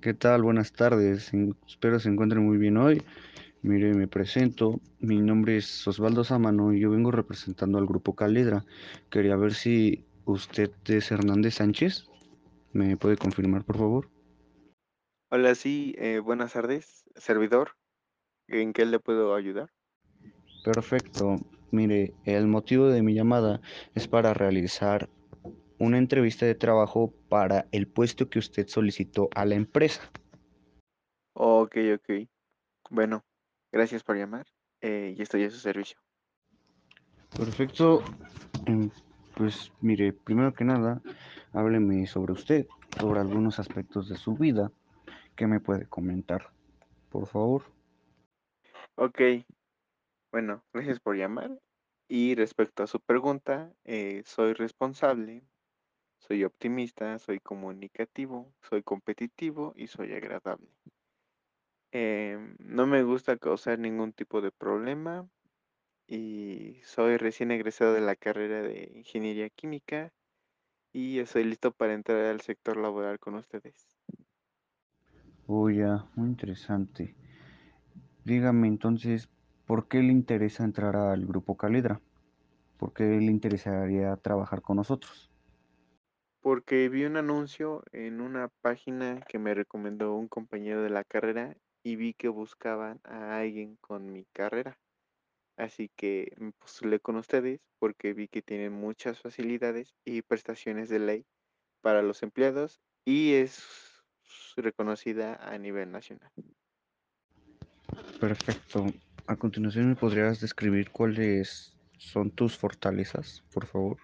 ¿Qué tal? Buenas tardes. Espero se encuentren muy bien hoy. Mire, me presento. Mi nombre es Osvaldo Sámano y yo vengo representando al Grupo Calidra. Quería ver si usted es Hernández Sánchez. ¿Me puede confirmar, por favor? Hola, sí, eh, buenas tardes, servidor. ¿En qué le puedo ayudar? Perfecto. Mire, el motivo de mi llamada es para realizar una entrevista de trabajo para el puesto que usted solicitó a la empresa. Ok, ok. Bueno, gracias por llamar. eh, y estoy a su servicio. Perfecto. Em, Pues mire, primero que nada, hábleme sobre usted, sobre algunos aspectos de su vida que me puede comentar, por favor. Ok, bueno, gracias por llamar. Y respecto a su pregunta, eh, soy responsable, soy optimista, soy comunicativo, soy competitivo y soy agradable. Em, no me gusta causar ningún tipo de problema y soy recién egresado de la carrera de ingeniería química y estoy listo para entrar al sector laboral con ustedes. Oh, ya, muy interesante. Dígame entonces, ¿por qué le interesa entrar al grupo Calidra? ¿Por qué le interesaría trabajar con nosotros? Porque vi un anuncio en una página que me recomendó un compañero de la carrera y vi que buscaban a alguien con mi carrera. Así que me postulé con ustedes porque vi que tienen muchas facilidades y prestaciones de ley para los empleados y es reconocida a nivel nacional. Perfecto. A continuación, ¿me podrías describir cuáles son tus fortalezas, por favor?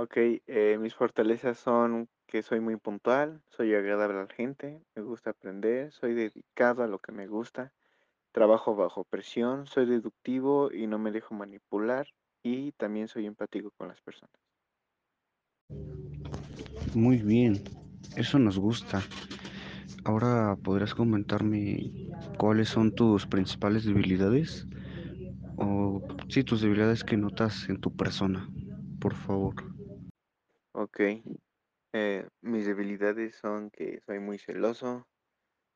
Ok, eh, mis fortalezas son que soy muy puntual, soy agradable a la gente, me gusta aprender, soy dedicado a lo que me gusta, trabajo bajo presión, soy deductivo y no me dejo manipular y también soy empático con las personas. Muy bien, eso nos gusta. Ahora podrías comentarme cuáles son tus principales debilidades o sí, tus debilidades que notas en tu persona, por favor. Ok, eh, mis debilidades son que soy muy celoso,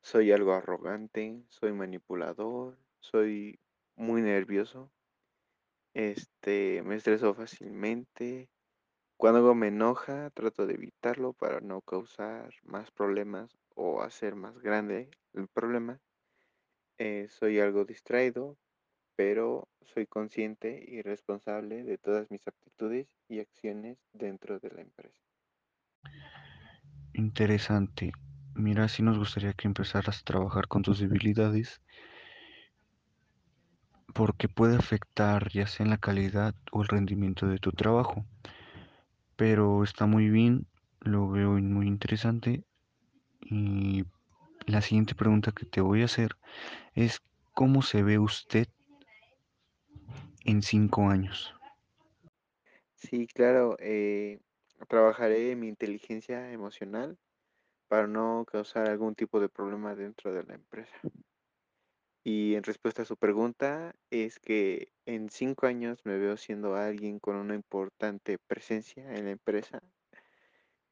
soy algo arrogante, soy manipulador, soy muy nervioso, este, me estreso fácilmente, Cuando algo me enoja, trato de evitarlo para no causar más problemas o hacer más grande el problema. Eh, soy algo distraído, pero soy consciente y responsable de todas mis actitudes y acciones dentro de la empresa. Interesante. Mira, sí nos gustaría que empezaras a trabajar con tus debilidades porque puede afectar ya sea en la calidad o el rendimiento de tu trabajo. Pero está muy bien, lo veo muy interesante y la siguiente pregunta que te voy a hacer es ¿cómo se ve usted en cinco años? Sí, claro, eh, trabajaré mi inteligencia emocional para no causar algún tipo de problema dentro de la empresa. Y en respuesta a su pregunta, es que en cinco años me veo siendo alguien con una importante presencia en la empresa,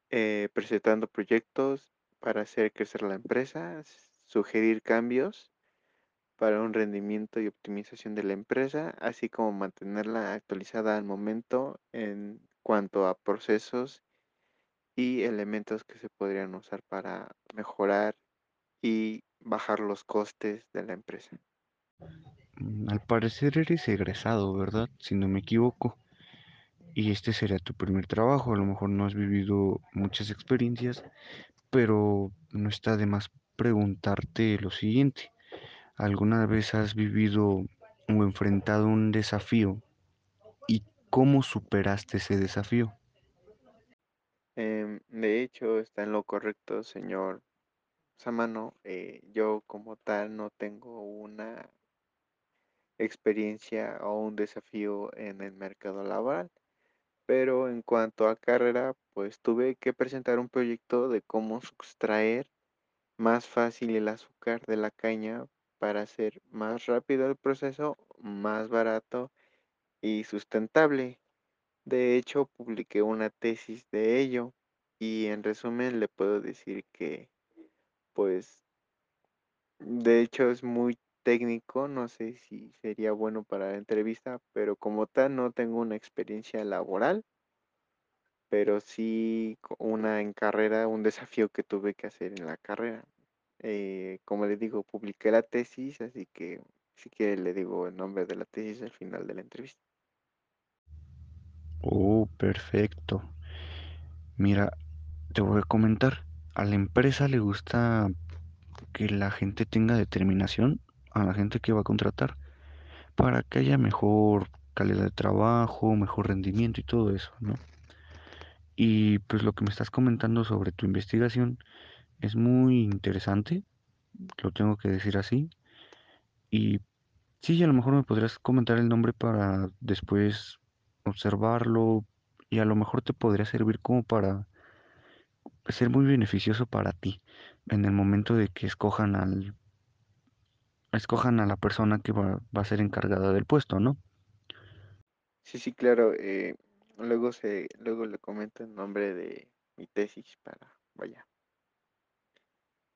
eh, presentando proyectos para hacer crecer la empresa, sugerir cambios para un rendimiento y optimización de la empresa, así como mantenerla actualizada al momento en cuanto a procesos y elementos que se podrían usar para mejorar y bajar los costes de la empresa. Mm, Al parecer eres egresado, ¿verdad? Si no me equivoco. Y este será tu primer trabajo. A lo mejor no has vivido muchas experiencias, pero no está de más preguntarte lo siguiente. ¿Alguna vez has vivido o enfrentado un desafío y cómo superaste ese desafío? Em, de hecho, está en lo correcto, señor Samano. Eh, yo como tal no tengo una experiencia o un desafío en el mercado laboral, pero en cuanto a carrera, pues tuve que presentar un proyecto de cómo sustraer más fácil el azúcar de la caña para hacer más rápido el proceso, más barato y sustentable. De hecho, publiqué una tesis de ello y en resumen le puedo decir que pues, de hecho, es muy técnico, no sé si sería bueno para la entrevista, pero como tal no tengo una experiencia laboral, pero sí una en carrera, un desafío que tuve que hacer en la carrera. Eh, como le digo, publiqué la tesis, así que, si quiere le digo el nombre de la tesis al final de la entrevista. Oh, perfecto. Mira, te voy a comentar. A la empresa le gusta que la gente tenga determinación, a la gente que va a contratar, para que haya mejor calidad de trabajo, mejor rendimiento y todo eso, ¿no? Y pues lo que me estás comentando sobre tu investigación es muy interesante, lo tengo que decir así. Y sí, a lo mejor me podrías comentar el nombre para después observarlo y a lo mejor te podría servir como para ser muy beneficioso para ti en el momento de que escojan al escojan a la persona que va, va a ser encargada del puesto, ¿no? Sí, sí, claro, eh, luego se luego le comento el nombre de mi tesis para, vaya,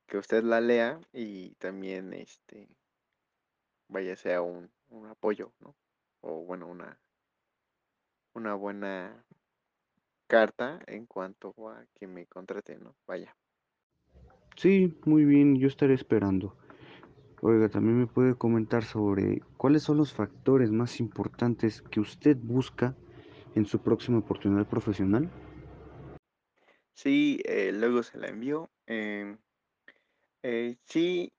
que usted la lea y también, este, vaya, sea un un apoyo, ¿no? O bueno, una una buena carta en cuanto a que me contraten, ¿no? Vaya. Sí, muy bien, yo estaré esperando. Oiga, también me puede comentar sobre cuáles son los factores más importantes que usted busca en su próxima oportunidad profesional. Sí, eh, luego se la envío. Em, eh, sí,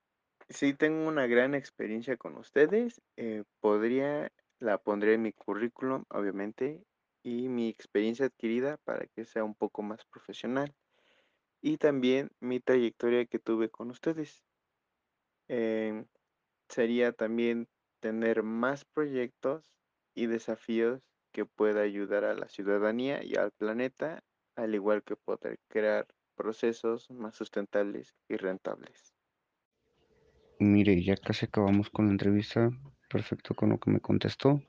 sí tengo una gran experiencia con ustedes. eh, podría, la pondré en mi currículum, obviamente, y mi experiencia adquirida para que sea un poco más profesional. Y también mi trayectoria que tuve con ustedes. Em, sería también tener más proyectos y desafíos que pueda ayudar a la ciudadanía y al planeta, al igual que poder crear procesos más sustentables y rentables. Mire, ya casi acabamos con la entrevista. Perfecto con lo que me contestó.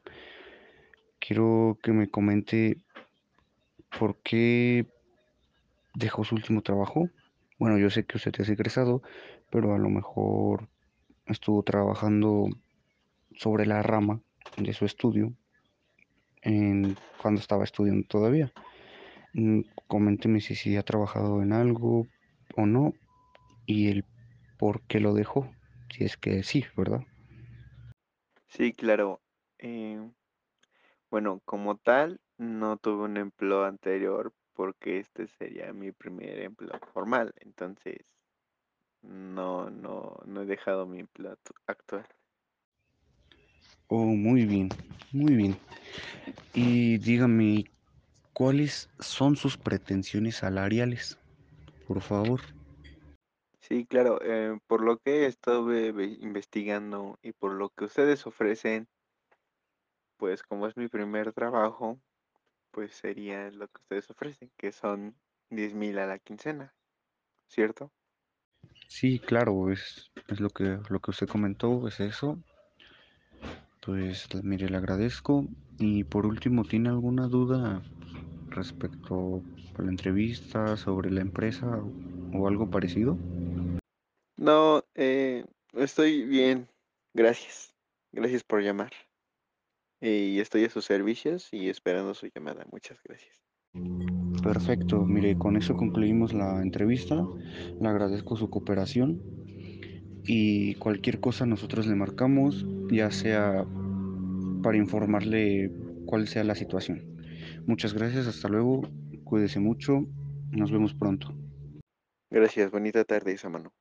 Quiero que me comente por qué dejó su último trabajo. Bueno, yo sé que usted es egresado, pero a lo mejor estuvo trabajando sobre la rama de su estudio en, cuando estaba estudiando todavía. Mm, Coménteme si ha trabajado en algo o no y el por qué lo dejó. Si es que sí, ¿verdad? Sí, claro. em, bueno, como tal, no tuve un empleo anterior porque este sería mi primer empleo formal. Entonces, no, no, no he dejado mi empleo actu- actual. Oh, muy bien, muy bien. Y dígame, ¿cuáles son sus pretensiones salariales? Por favor. Sí, claro, eh, por lo que estuve ve- investigando y por lo que ustedes ofrecen, pues como es mi primer trabajo, pues sería lo que ustedes ofrecen, que son diez mil a la quincena, ¿cierto? Sí, claro, es, es lo que, lo que usted comentó, es eso. Pues mire, le agradezco. Y por último, ¿tiene alguna duda respecto a la entrevista, sobre la empresa o, algo parecido? No, eh, estoy bien, gracias. Gracias por llamar. Y estoy a sus servicios y esperando su llamada. Muchas gracias. Perfecto, mire, con eso concluimos la entrevista. Le agradezco su cooperación y cualquier cosa nosotros le marcamos, ya sea para informarle cuál sea la situación. Muchas gracias, hasta luego, cuídese mucho, nos vemos pronto. Gracias, bonita tarde, Samano.